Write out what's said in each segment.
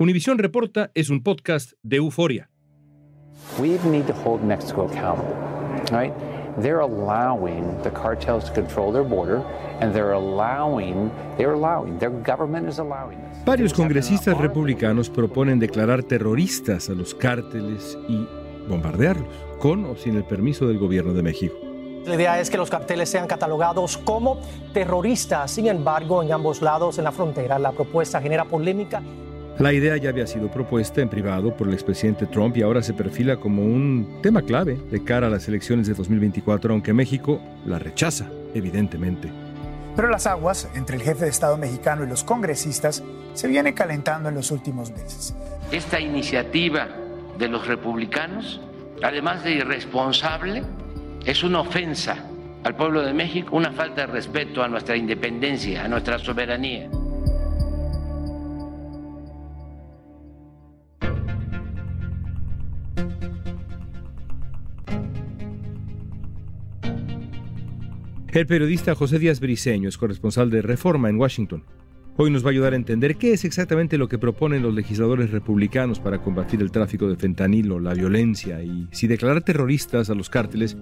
Univisión Reporta es un podcast de euforia. We need to hold Mexico accountable, right? They're allowing the cartels to control their border, and they're allowing, they're allowing, their government is allowing this. Varios congresistas republicanos proponen declarar terroristas a los cárteles y bombardearlos, con o sin el permiso del gobierno de México. La idea es que los carteles sean catalogados como terroristas. Sin embargo, en ambos lados en la frontera, la propuesta genera polémica la idea ya había sido propuesta en privado por el expresidente Trump y ahora se perfila como un tema clave de cara a las elecciones de 2024, aunque México la rechaza, evidentemente. Pero las aguas entre el jefe de Estado mexicano y los congresistas se vienen calentando en los últimos meses. Esta iniciativa de los republicanos, además de irresponsable, es una ofensa al pueblo de México, una falta de respeto a nuestra independencia, a nuestra soberanía. El periodista José Díaz Briceño es corresponsal de Reforma en Washington. Hoy nos va a ayudar a entender qué es exactamente lo que proponen los legisladores republicanos para combatir el tráfico de fentanilo, la violencia y si declarar terroristas a los cárteles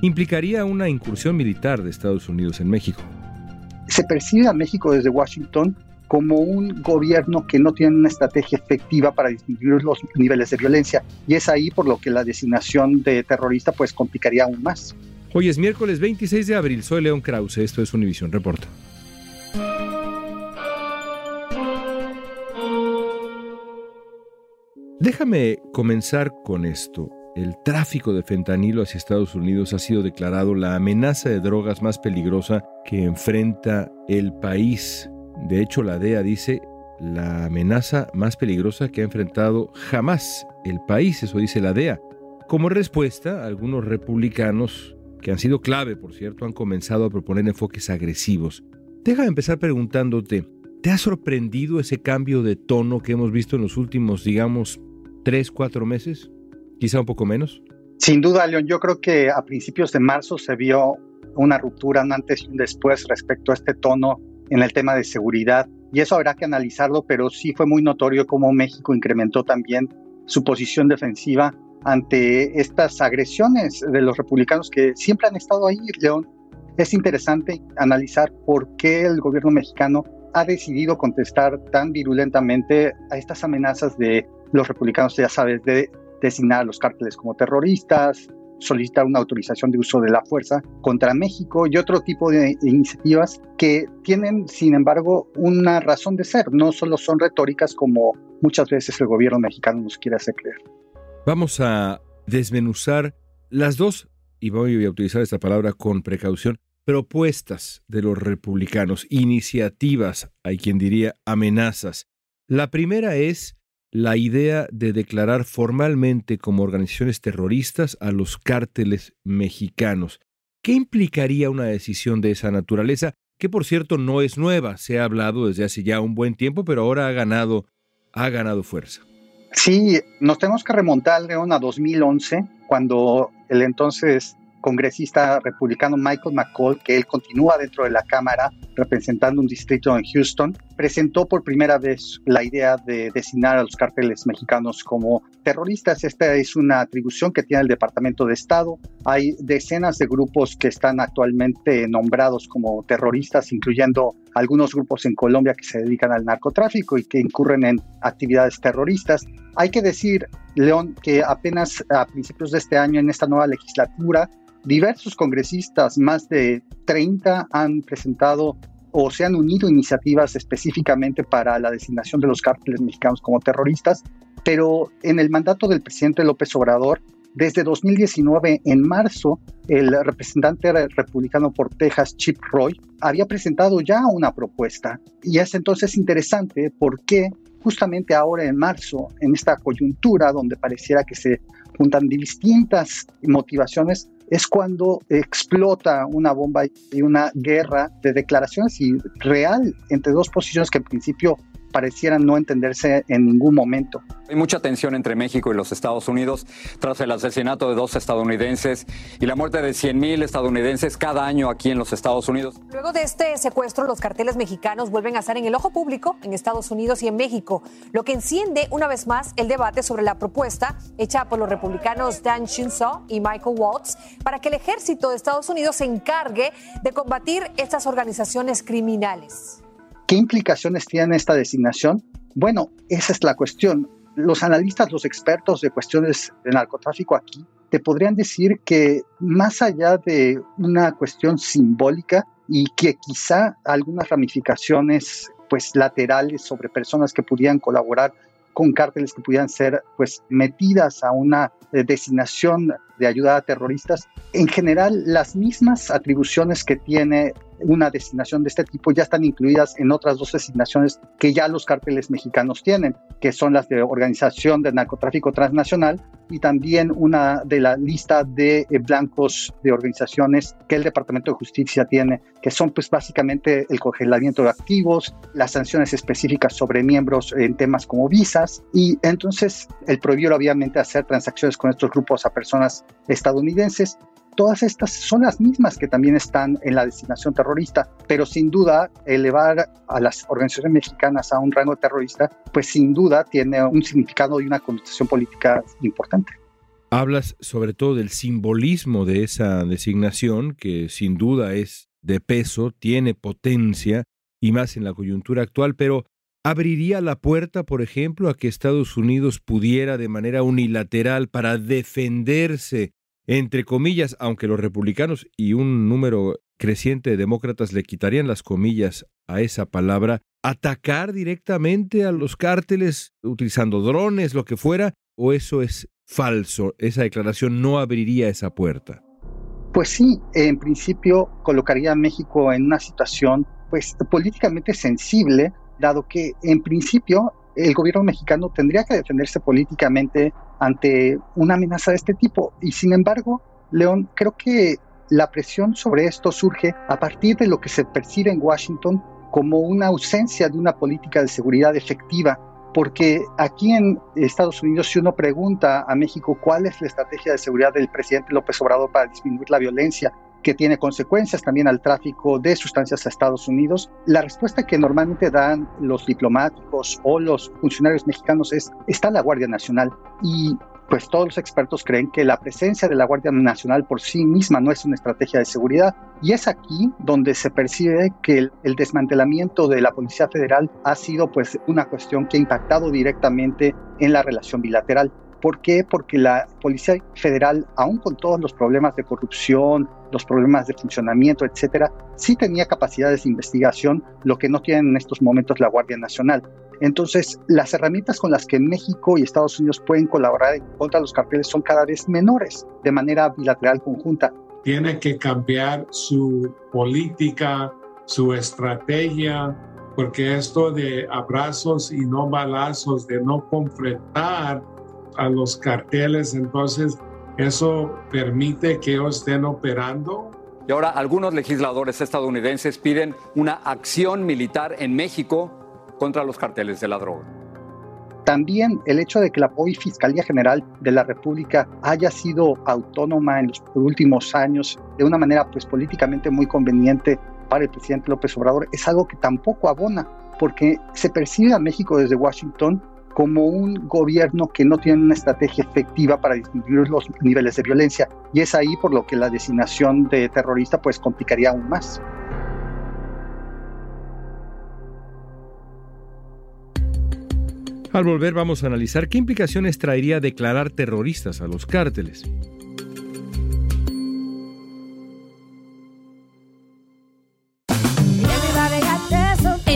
implicaría una incursión militar de Estados Unidos en México. Se percibe a México desde Washington como un gobierno que no tiene una estrategia efectiva para disminuir los niveles de violencia y es ahí por lo que la designación de terrorista pues complicaría aún más. Hoy es miércoles 26 de abril. Soy León Krause. Esto es Univision Reporta. Déjame comenzar con esto. El tráfico de fentanilo hacia Estados Unidos ha sido declarado la amenaza de drogas más peligrosa que enfrenta el país. De hecho, la DEA dice la amenaza más peligrosa que ha enfrentado jamás el país, eso dice la DEA. Como respuesta, algunos republicanos que han sido clave, por cierto, han comenzado a proponer enfoques agresivos. Deja de empezar preguntándote, ¿te ha sorprendido ese cambio de tono que hemos visto en los últimos, digamos, tres, cuatro meses? Quizá un poco menos. Sin duda, León, yo creo que a principios de marzo se vio una ruptura, un antes y un después respecto a este tono en el tema de seguridad. Y eso habrá que analizarlo, pero sí fue muy notorio cómo México incrementó también su posición defensiva ante estas agresiones de los republicanos que siempre han estado ahí, León. Es interesante analizar por qué el gobierno mexicano ha decidido contestar tan virulentamente a estas amenazas de los republicanos, ya sabes, de designar a los cárteles como terroristas, solicitar una autorización de uso de la fuerza contra México y otro tipo de iniciativas que tienen, sin embargo, una razón de ser, no solo son retóricas como muchas veces el gobierno mexicano nos quiere hacer creer. Vamos a desmenuzar las dos, y voy a utilizar esta palabra con precaución, propuestas de los republicanos, iniciativas, hay quien diría amenazas. La primera es la idea de declarar formalmente como organizaciones terroristas a los cárteles mexicanos. ¿Qué implicaría una decisión de esa naturaleza? Que por cierto no es nueva, se ha hablado desde hace ya un buen tiempo, pero ahora ha ganado, ha ganado fuerza. Sí, nos tenemos que remontar, León, a 2011, cuando el entonces congresista republicano Michael McCall, que él continúa dentro de la Cámara representando un distrito en Houston, presentó por primera vez la idea de designar a los carteles mexicanos como terroristas. Esta es una atribución que tiene el Departamento de Estado. Hay decenas de grupos que están actualmente nombrados como terroristas, incluyendo algunos grupos en Colombia que se dedican al narcotráfico y que incurren en actividades terroristas. Hay que decir, León, que apenas a principios de este año, en esta nueva legislatura, Diversos congresistas, más de 30, han presentado o se han unido iniciativas específicamente para la designación de los cárteles mexicanos como terroristas, pero en el mandato del presidente López Obrador, desde 2019, en marzo, el representante republicano por Texas, Chip Roy, había presentado ya una propuesta. Y es entonces interesante porque justamente ahora en marzo, en esta coyuntura donde pareciera que se juntan distintas motivaciones, es cuando explota una bomba y una guerra de declaraciones y real entre dos posiciones que en principio parecieran no entenderse en ningún momento. Hay mucha tensión entre México y los Estados Unidos tras el asesinato de dos estadounidenses y la muerte de 100.000 estadounidenses cada año aquí en los Estados Unidos. Luego de este secuestro, los carteles mexicanos vuelven a estar en el ojo público en Estados Unidos y en México, lo que enciende una vez más el debate sobre la propuesta hecha por los republicanos Dan Shinzo y Michael Watts para que el ejército de Estados Unidos se encargue de combatir estas organizaciones criminales. ¿Qué implicaciones tiene esta designación? Bueno, esa es la cuestión. Los analistas, los expertos de cuestiones de narcotráfico aquí, te podrían decir que más allá de una cuestión simbólica y que quizá algunas ramificaciones pues laterales sobre personas que pudieran colaborar con cárteles que pudieran ser pues metidas a una eh, designación de ayuda a terroristas. En general, las mismas atribuciones que tiene una designación de este tipo ya están incluidas en otras dos designaciones que ya los cárteles mexicanos tienen, que son las de Organización de Narcotráfico Transnacional y también una de la lista de eh, blancos de organizaciones que el Departamento de Justicia tiene, que son pues básicamente el congelamiento de activos, las sanciones específicas sobre miembros en temas como visas y entonces el prohibir obviamente hacer transacciones con estos grupos a personas estadounidenses. Todas estas son las mismas que también están en la designación terrorista, pero sin duda elevar a las organizaciones mexicanas a un rango terrorista, pues sin duda tiene un significado y una connotación política importante. Hablas sobre todo del simbolismo de esa designación, que sin duda es de peso, tiene potencia, y más en la coyuntura actual, pero abriría la puerta, por ejemplo, a que Estados Unidos pudiera de manera unilateral para defenderse, entre comillas, aunque los republicanos y un número creciente de demócratas le quitarían las comillas a esa palabra, atacar directamente a los cárteles utilizando drones, lo que fuera, o eso es falso, esa declaración no abriría esa puerta. Pues sí, en principio colocaría a México en una situación pues políticamente sensible dado que en principio el gobierno mexicano tendría que defenderse políticamente ante una amenaza de este tipo. Y sin embargo, León, creo que la presión sobre esto surge a partir de lo que se percibe en Washington como una ausencia de una política de seguridad efectiva, porque aquí en Estados Unidos si uno pregunta a México cuál es la estrategia de seguridad del presidente López Obrador para disminuir la violencia, que tiene consecuencias también al tráfico de sustancias a Estados Unidos. La respuesta que normalmente dan los diplomáticos o los funcionarios mexicanos es, está la Guardia Nacional y pues todos los expertos creen que la presencia de la Guardia Nacional por sí misma no es una estrategia de seguridad. Y es aquí donde se percibe que el, el, desmantelamiento de la Policía Federal ha sido pues una cuestión que ha impactado directamente en la relación bilateral. ¿Por qué? Porque la Policía Federal, aún con todos los problemas de corrupción, los problemas de funcionamiento, etcétera, sí tenía capacidades de investigación, lo que no tienen en estos momentos la Guardia Nacional. Entonces, las herramientas con las que México y Estados Unidos pueden colaborar contra los carteles son cada vez menores, de manera bilateral conjunta. Tiene que cambiar su política, su estrategia porque esto de abrazos y no balazos, de no confrontar a los carteles, entonces eso permite que ellos estén operando. Y ahora algunos legisladores estadounidenses piden una acción militar en México contra los carteles de la droga. También el hecho de que la hoy Fiscalía General de la República haya sido autónoma en los últimos años de una manera pues políticamente muy conveniente para el presidente López Obrador es algo que tampoco abona porque se percibe a México desde Washington como un gobierno que no tiene una estrategia efectiva para disminuir los niveles de violencia y es ahí por lo que la designación de terrorista pues complicaría aún más. Al volver vamos a analizar qué implicaciones traería declarar terroristas a los cárteles.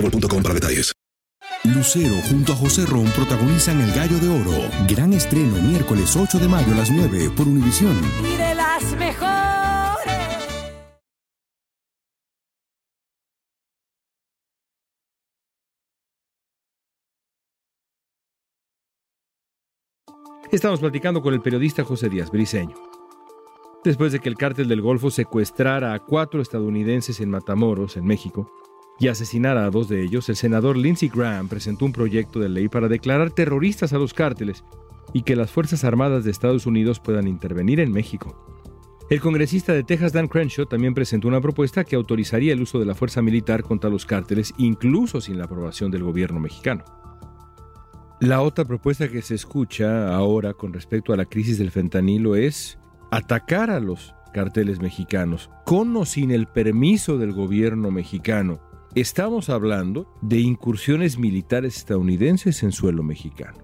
boostmobile.com para detalles. Lucero junto a José Ron protagonizan El Gallo de Oro. Gran estreno miércoles 8 de mayo a las 9 por Univisión. Y de las mejores. Estamos platicando con el periodista José Díaz Briseño. Después de que el cártel del Golfo secuestrara a cuatro estadounidenses en Matamoros, en México, y asesinara a dos de ellos, el senador Lindsey Graham presentó un proyecto de ley para declarar terroristas a los cárteles y que las Fuerzas Armadas de Estados Unidos puedan intervenir en México. El congresista de Texas Dan Crenshaw también presentó una propuesta que autorizaría el uso de la fuerza militar contra los cárteles, incluso sin la aprobación del gobierno mexicano. La otra propuesta que se escucha ahora con respecto a la crisis del fentanilo es atacar a los carteles mexicanos, con o sin el permiso del gobierno mexicano, Estamos hablando de incursiones militares estadounidenses en suelo mexicano.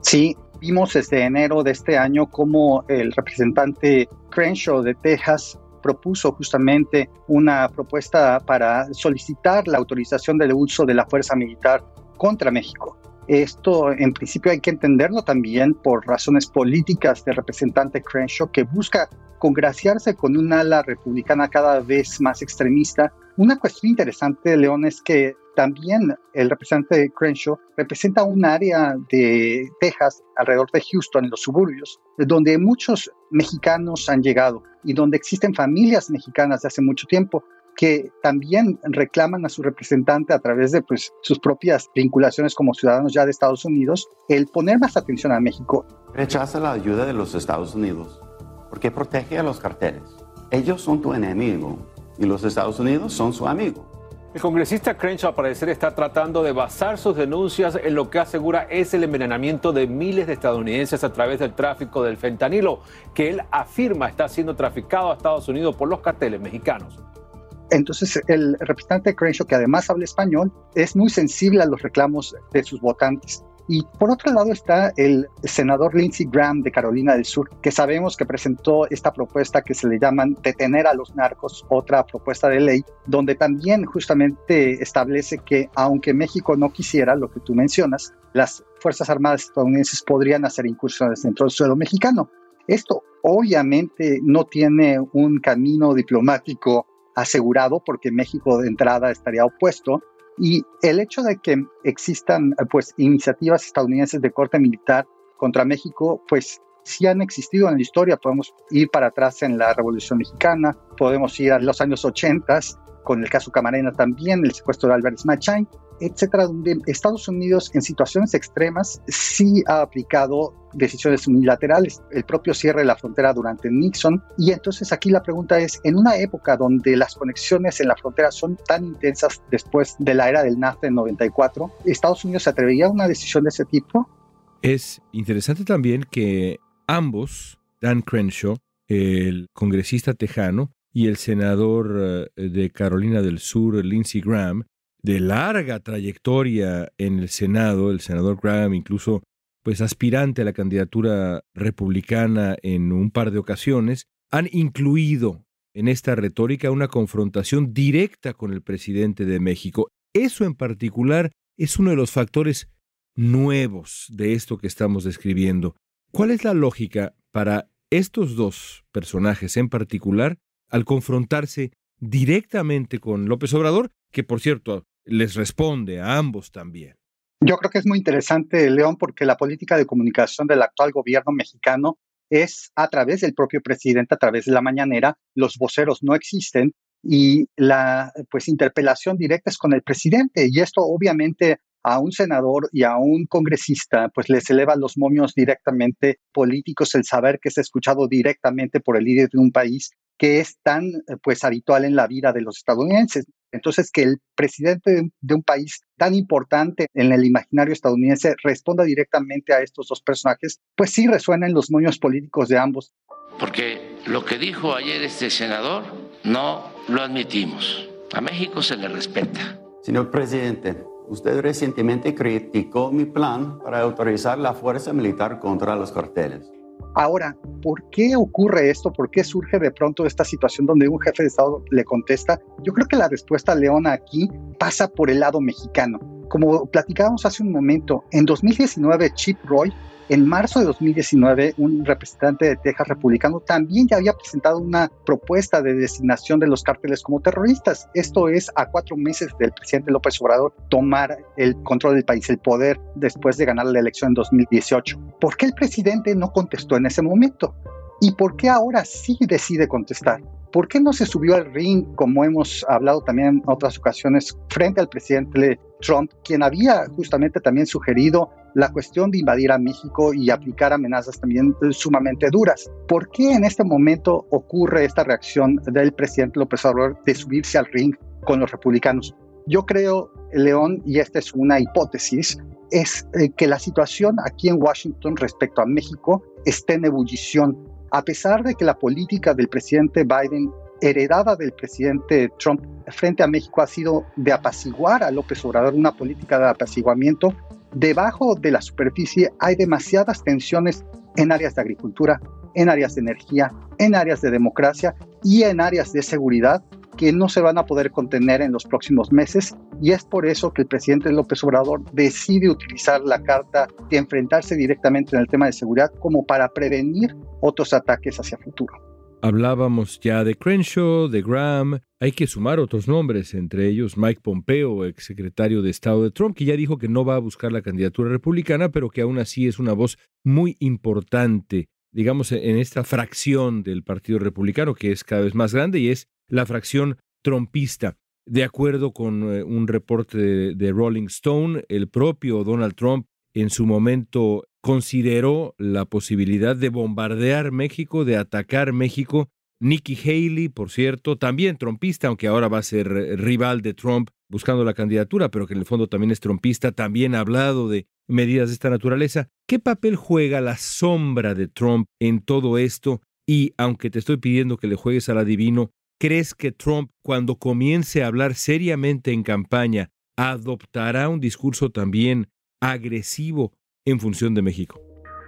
Sí, vimos desde enero de este año cómo el representante Crenshaw de Texas propuso justamente una propuesta para solicitar la autorización del uso de la fuerza militar contra México. Esto en principio hay que entenderlo también por razones políticas del representante Crenshaw que busca congraciarse con un ala republicana cada vez más extremista. Una cuestión interesante, León, es que también el representante Crenshaw representa un área de Texas, alrededor de Houston, en los suburbios, donde muchos mexicanos han llegado y donde existen familias mexicanas de hace mucho tiempo que también reclaman a su representante a través de pues, sus propias vinculaciones como ciudadanos ya de Estados Unidos, el poner más atención a México. Rechaza la ayuda de los Estados Unidos porque protege a los carteles. Ellos son tu enemigo y los Estados Unidos son su amigo. El congresista Crenshaw al parecer está tratando de basar sus denuncias en lo que asegura es el envenenamiento de miles de estadounidenses a través del tráfico del fentanilo, que él afirma está siendo traficado a Estados Unidos por los carteles mexicanos. Entonces, el representante Crenshaw, que además habla español, es muy sensible a los reclamos de sus votantes. Y por otro lado está el senador Lindsey Graham de Carolina del Sur, que sabemos que presentó esta propuesta que se le llaman detener a los narcos, otra propuesta de ley, donde también justamente establece que aunque México no quisiera lo que tú mencionas, las Fuerzas Armadas estadounidenses podrían hacer incursiones dentro del suelo mexicano. Esto obviamente no tiene un camino diplomático asegurado porque México de entrada estaría opuesto. Y el hecho de que existan pues iniciativas estadounidenses de corte militar contra México, pues sí han existido en la historia. Podemos ir para atrás en la Revolución Mexicana, podemos ir a los años 80 con el caso Camarena también, el secuestro de Álvarez Machain. Etcétera, donde Estados Unidos en situaciones extremas sí ha aplicado decisiones unilaterales, el propio cierre de la frontera durante Nixon. Y entonces aquí la pregunta es, en una época donde las conexiones en la frontera son tan intensas después de la era del NAFTA en 94, ¿Estados Unidos se atrevería a una decisión de ese tipo? Es interesante también que ambos, Dan Crenshaw, el congresista tejano, y el senador eh, de Carolina del Sur, Lindsey Graham, de larga trayectoria en el Senado, el senador Graham incluso pues aspirante a la candidatura republicana en un par de ocasiones, han incluido en esta retórica una confrontación directa con el presidente de México. Eso en particular es uno de los factores nuevos de esto que estamos describiendo. ¿Cuál es la lógica para estos dos personajes en particular al confrontarse directamente con López Obrador, que por cierto les responde a ambos también? Yo creo que es muy interesante, León, porque la política de comunicación del actual gobierno mexicano es a través del propio presidente, a través de la mañanera, los voceros no existen y la pues interpelación directa es con el presidente y esto obviamente a un senador y a un congresista pues les eleva los momios directamente políticos el saber que es escuchado directamente por el líder de un país que es tan pues habitual en la vida de los estadounidenses. Entonces, que el presidente de un país tan importante en el imaginario estadounidense responda directamente a estos dos personajes, pues sí resuena en los moños políticos de ambos. Porque lo que dijo ayer este senador no lo admitimos. A México se le respeta. Señor presidente, usted recientemente criticó mi plan para autorizar la fuerza militar contra los carteles. Ahora, ¿por qué ocurre esto? ¿Por qué surge de pronto esta situación donde un jefe de Estado le contesta? Yo creo que la respuesta, Leona, aquí pasa por el lado mexicano. Como platicábamos hace un momento, en 2019 Chip Roy en marzo de 2019, un representante de Texas republicano también ya había presentado una propuesta de designación de los cárteles como terroristas. Esto es a cuatro meses del presidente López Obrador tomar el control del país, el poder, después de ganar la elección en 2018. ¿Por qué el presidente no contestó en ese momento? ¿Y por qué ahora sí decide contestar? ¿Por qué no se subió al ring, como hemos hablado también en otras ocasiones, frente al presidente Trump, quien había justamente también sugerido la cuestión de invadir a México y aplicar amenazas también sumamente duras. ¿Por qué en este momento ocurre esta reacción del presidente López Obrador de subirse al ring con los republicanos? Yo creo, León, y esta es una hipótesis, es eh, que la situación aquí en Washington respecto a México está en ebullición. A pesar de que la política del presidente Biden heredada del presidente Trump frente a México ha sido de apaciguar a López Obrador, una política de apaciguamiento, debajo de la superficie hay demasiadas tensiones en áreas de agricultura, en áreas de energía, en áreas de democracia y en áreas de seguridad que no se van a poder contener en los próximos meses y es por eso que el presidente López Obrador decide utilizar la carta de enfrentarse directamente en el tema de seguridad como para prevenir otros ataques hacia futuro. Hablábamos ya de Crenshaw, de Graham. Hay que sumar otros nombres, entre ellos Mike Pompeo, exsecretario de Estado de Trump, que ya dijo que no va a buscar la candidatura republicana, pero que aún así es una voz muy importante, digamos, en esta fracción del Partido Republicano, que es cada vez más grande y es la fracción trumpista. De acuerdo con eh, un reporte de Rolling Stone, el propio Donald Trump en su momento consideró la posibilidad de bombardear México, de atacar México. Nikki Haley, por cierto, también trompista, aunque ahora va a ser eh, rival de Trump buscando la candidatura, pero que en el fondo también es trompista, también ha hablado de medidas de esta naturaleza. ¿Qué papel juega la sombra de Trump en todo esto? Y aunque te estoy pidiendo que le juegues al adivino, ¿crees que Trump, cuando comience a hablar seriamente en campaña, adoptará un discurso también agresivo en función de México?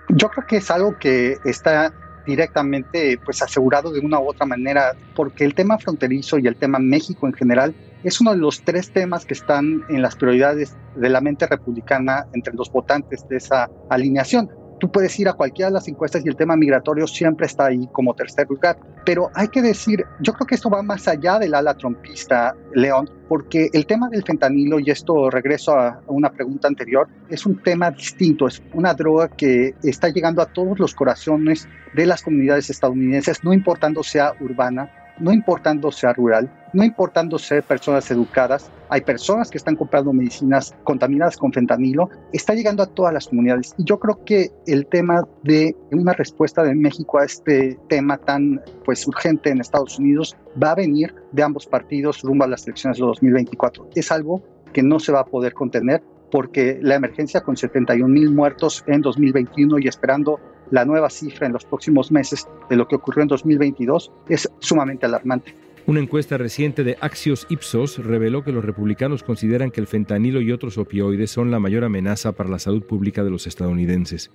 Yo creo que es algo que está directamente pues asegurado de una u otra manera, porque el tema fronterizo y el tema México en general es uno de los tres temas que están en las prioridades de la mente republicana entre los votantes de esa alineación. Tú puedes ir a cualquiera de las encuestas y el tema migratorio siempre está ahí como tercer lugar. Pero hay que decir, yo creo que esto va más allá del ala trompista, León, porque el tema del fentanilo, y esto regreso a una pregunta anterior, es un tema distinto, es una droga que está llegando a todos los corazones de las comunidades estadounidenses, no importando sea urbana no importando sea rural, no importando ser personas educadas, hay personas que están comprando medicinas contaminadas con fentanilo, está llegando a todas las comunidades. Y yo creo que el tema de una respuesta de México a este tema tan pues urgente en Estados Unidos va a venir de ambos partidos rumbo a las elecciones de 2024. Es algo que no se va a poder contener porque la emergencia con 71 mil muertos en 2021 y esperando la nueva cifra en los próximos meses de lo que ocurrió en 2022 es sumamente alarmante. Una encuesta reciente de Axios Ipsos reveló que los republicanos consideran que el fentanilo y otros opioides son la mayor amenaza para la salud pública de los estadounidenses.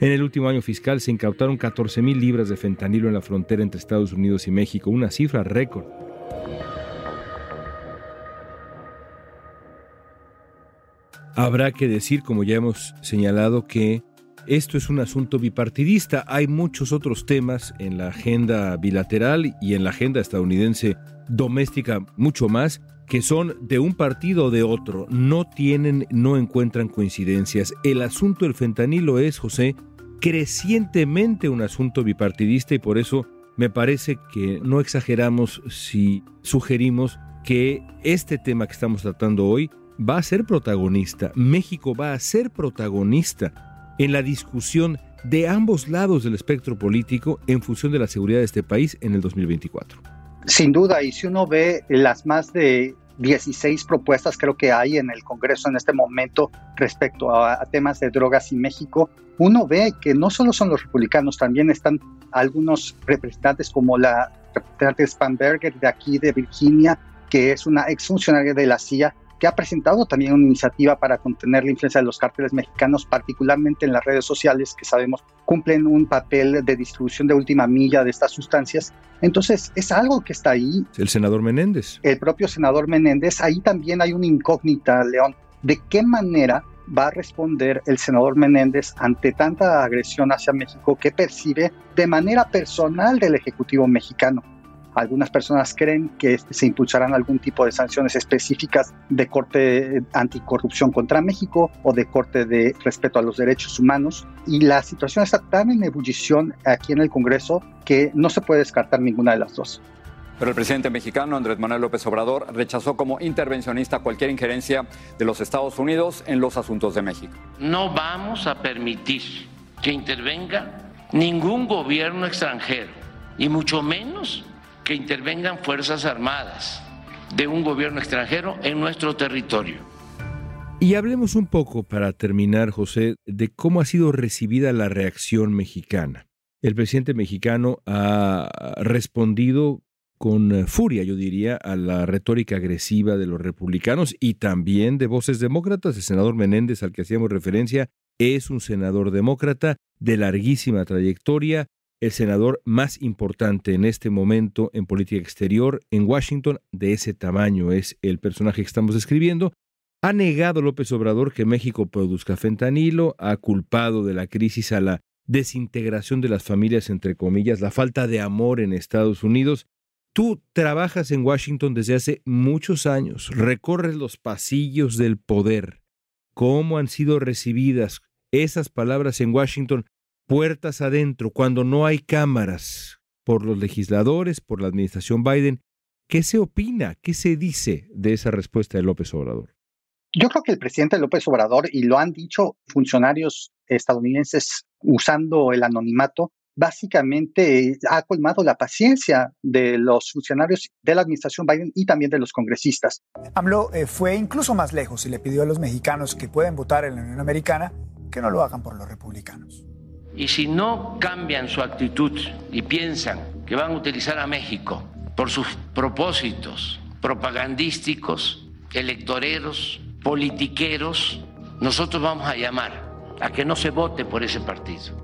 En el último año fiscal se incautaron 14.000 libras de fentanilo en la frontera entre Estados Unidos y México, una cifra récord. Habrá que decir, como ya hemos señalado, que esto es un asunto bipartidista. Hay muchos otros temas en la agenda bilateral y en la agenda estadounidense doméstica mucho más que son de un partido o de otro. No tienen, no encuentran coincidencias. El asunto del fentanilo es, José, crecientemente un asunto bipartidista y por eso me parece que no exageramos si sugerimos que este tema que estamos tratando hoy va a ser protagonista, México va a ser protagonista en la discusión de ambos lados del espectro político en función de la seguridad de este país en el 2024. Sin duda, y si uno ve las más de 16 propuestas creo que hay en el Congreso en este momento respecto a, temas de drogas y México, uno ve que no solo son los republicanos, también están algunos representantes como la representante Spanberger de aquí de Virginia, que es una exfuncionaria de la CIA, que ha presentado también una iniciativa para contener la influencia de los cárteles mexicanos, particularmente en las redes sociales, que sabemos cumplen un papel de distribución de última milla de estas sustancias. Entonces, es algo que está ahí. El senador Menéndez. El propio senador Menéndez, ahí también hay una incógnita, León. ¿De qué manera va a responder el senador Menéndez ante tanta agresión hacia México que percibe de manera personal del Ejecutivo mexicano? Algunas personas creen que se impulsarán algún tipo de sanciones específicas de corte anticorrupción contra México o de corte de respeto a los derechos humanos. Y la situación está tan en ebullición aquí en el Congreso que no se puede descartar ninguna de las dos. Pero el presidente mexicano Andrés Manuel López Obrador rechazó como intervencionista cualquier injerencia de los Estados Unidos en los asuntos de México. No vamos a permitir que intervenga ningún gobierno extranjero, y mucho menos que intervengan Fuerzas Armadas de un gobierno extranjero en nuestro territorio. Y hablemos un poco, para terminar, José, de cómo ha sido recibida la reacción mexicana. El presidente mexicano ha respondido con furia, yo diría, a la retórica agresiva de los republicanos y también de voces demócratas. El senador Menéndez, al que hacíamos referencia, es un senador demócrata de larguísima trayectoria, el senador más importante en este momento en política exterior en Washington, de ese tamaño es el personaje que estamos describiendo. Ha negado López Obrador que México produzca fentanilo, ha culpado de la crisis a la desintegración de las familias, entre comillas, la falta de amor en Estados Unidos. Tú trabajas en Washington desde hace muchos años, recorres los pasillos del poder. ¿Cómo han sido recibidas esas palabras en Washington puertas adentro, cuando no hay cámaras por los legisladores, por la administración Biden, ¿qué se opina? ¿Qué se dice de esa respuesta de López Obrador? Yo creo que el presidente López Obrador, y lo han dicho funcionarios estadounidenses usando el anonimato, básicamente ha colmado la paciencia de los funcionarios de la administración Biden y también de los congresistas. AMLO eh, fue incluso más lejos y le pidió a los mexicanos que pueden votar en la Unión Americana que no lo hagan por los republicanos. Y si no cambian su actitud y piensan que van a utilizar a México por sus propósitos propagandísticos, electoreros, politiqueros, nosotros vamos a llamar a que no se vote por ese partido.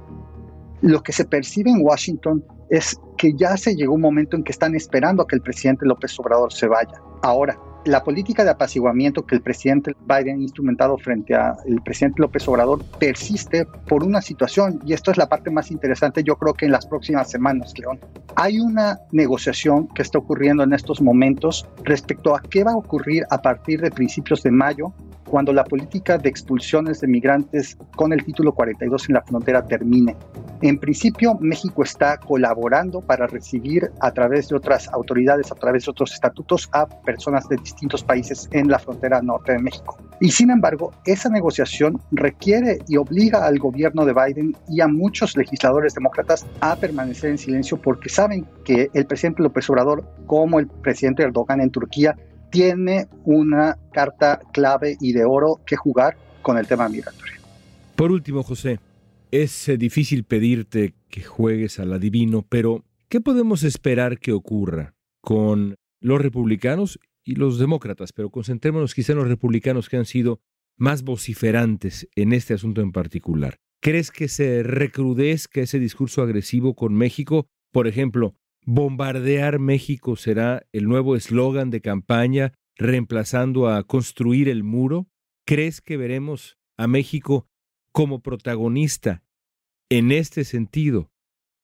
Lo que se percibe en Washington es que ya se llegó un momento en que están esperando a que el presidente López Obrador se vaya. Ahora, la política de apaciguamiento que el presidente Biden ha instrumentado frente al presidente López Obrador persiste por una situación, y esto es la parte más interesante, yo creo que en las próximas semanas, León. Hay una negociación que está ocurriendo en estos momentos respecto a qué va a ocurrir a partir de principios de mayo cuando la política de expulsiones de migrantes con el título 42 en la frontera termine. En principio, México está colaborando para recibir a través de otras autoridades, a través de otros estatutos, a personas de distintos países en la frontera norte de México. Y sin embargo, esa negociación requiere y obliga al gobierno de Biden y a muchos legisladores demócratas a permanecer en silencio porque saben que el presidente López Obrador, como el presidente Erdogan en Turquía, tiene una carta clave y de oro que jugar con el tema migratorio. Por último, José, es eh, difícil pedirte que juegues al adivino, pero ¿qué podemos esperar que ocurra con los republicanos y los demócratas? Pero concentrémonos quizá en los republicanos que han sido más vociferantes en este asunto en particular. ¿Crees que se recrudezca ese discurso agresivo con México? Por ejemplo, ¿bombardear México será el nuevo eslogan de campaña reemplazando a construir el muro? ¿Crees que veremos a México como protagonista en este sentido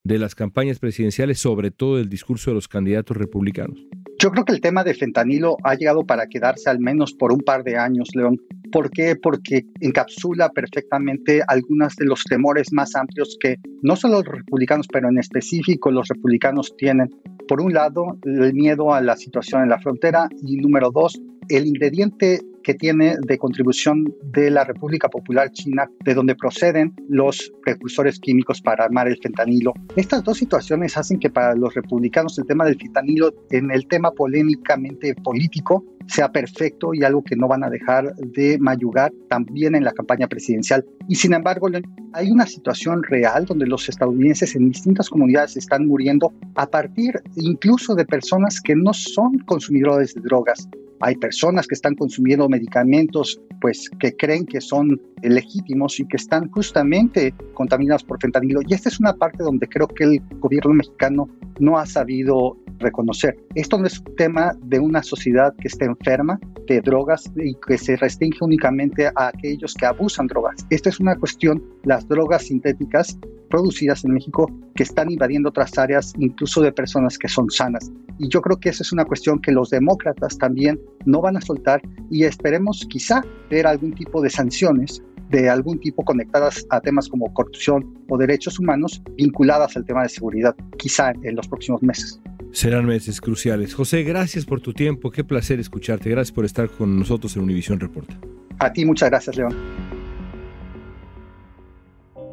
de las campañas presidenciales, sobre todo el discurso de los candidatos republicanos? Yo creo que el tema de fentanilo ha llegado para quedarse al menos por un par de años, León. ¿Por qué? Porque encapsula perfectamente algunos de los temores más amplios que no solo los republicanos, pero en específico los republicanos tienen. Por un lado, el miedo a la situación en la frontera y número dos, el ingrediente que tiene de contribución de la República Popular China, de donde proceden los precursores químicos para armar el fentanilo. Estas dos situaciones hacen que para los republicanos el tema del fentanilo, en el tema polémicamente político, sea perfecto y algo que no van a dejar de mayugar también en la campaña presidencial. Y sin embargo, hay una situación real donde los estadounidenses en distintas comunidades están muriendo a partir incluso de personas que no son consumidores de drogas, hay personas que están consumiendo medicamentos pues que creen que son legítimos y que están justamente contaminados por fentanilo. Y esta es una parte donde creo que el gobierno mexicano no ha sabido reconocer. Esto no es un tema de una sociedad que esté enferma de drogas y que se restringe únicamente a aquellos que abusan drogas. Esta es una cuestión, las drogas sintéticas producidas en México que están invadiendo otras áreas, incluso de personas que son sanas. Y yo creo que esa es una cuestión que los demócratas también no van a soltar y esperemos quizá ver algún tipo de sanciones de algún tipo conectadas a temas como corrupción o derechos humanos vinculadas al tema de seguridad, quizá en los próximos meses. Serán meses cruciales. José, gracias por tu tiempo. Qué placer escucharte. Gracias por estar con nosotros en Univisión Reporta. A ti muchas gracias, León.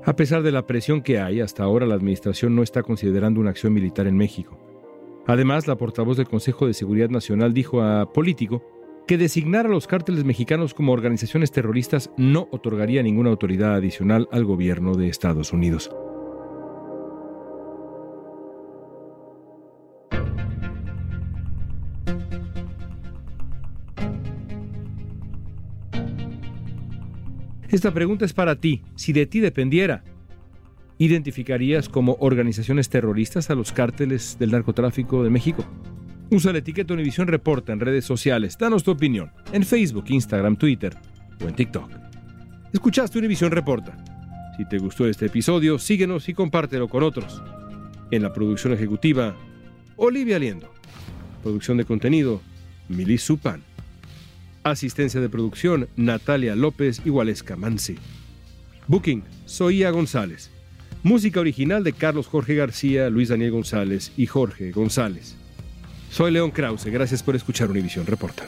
A pesar de la presión que hay, hasta ahora la Administración no está considerando una acción militar en México. Además, la portavoz del Consejo de Seguridad Nacional dijo a Político que designar a los cárteles mexicanos como organizaciones terroristas no otorgaría ninguna autoridad adicional al gobierno de Estados Unidos. Esta pregunta es para ti. Si de ti dependiera, ¿identificarías como organizaciones terroristas a los cárteles del narcotráfico de México? Usa la etiqueta Univisión Reporta en redes sociales. Danos tu opinión en Facebook, Instagram, Twitter o en TikTok. Escuchaste Univisión Reporta. Si te gustó este episodio, síguenos y compártelo con otros. En la producción ejecutiva, Olivia Liendo. Producción de contenido, Milis Supan. Asistencia de producción, Natalia López y Waleska Mansi. Booking, Soía González. Música original de Carlos Jorge García, Luis Daniel González y Jorge González. Soy León Krause, gracias por escuchar Univisión Reporta.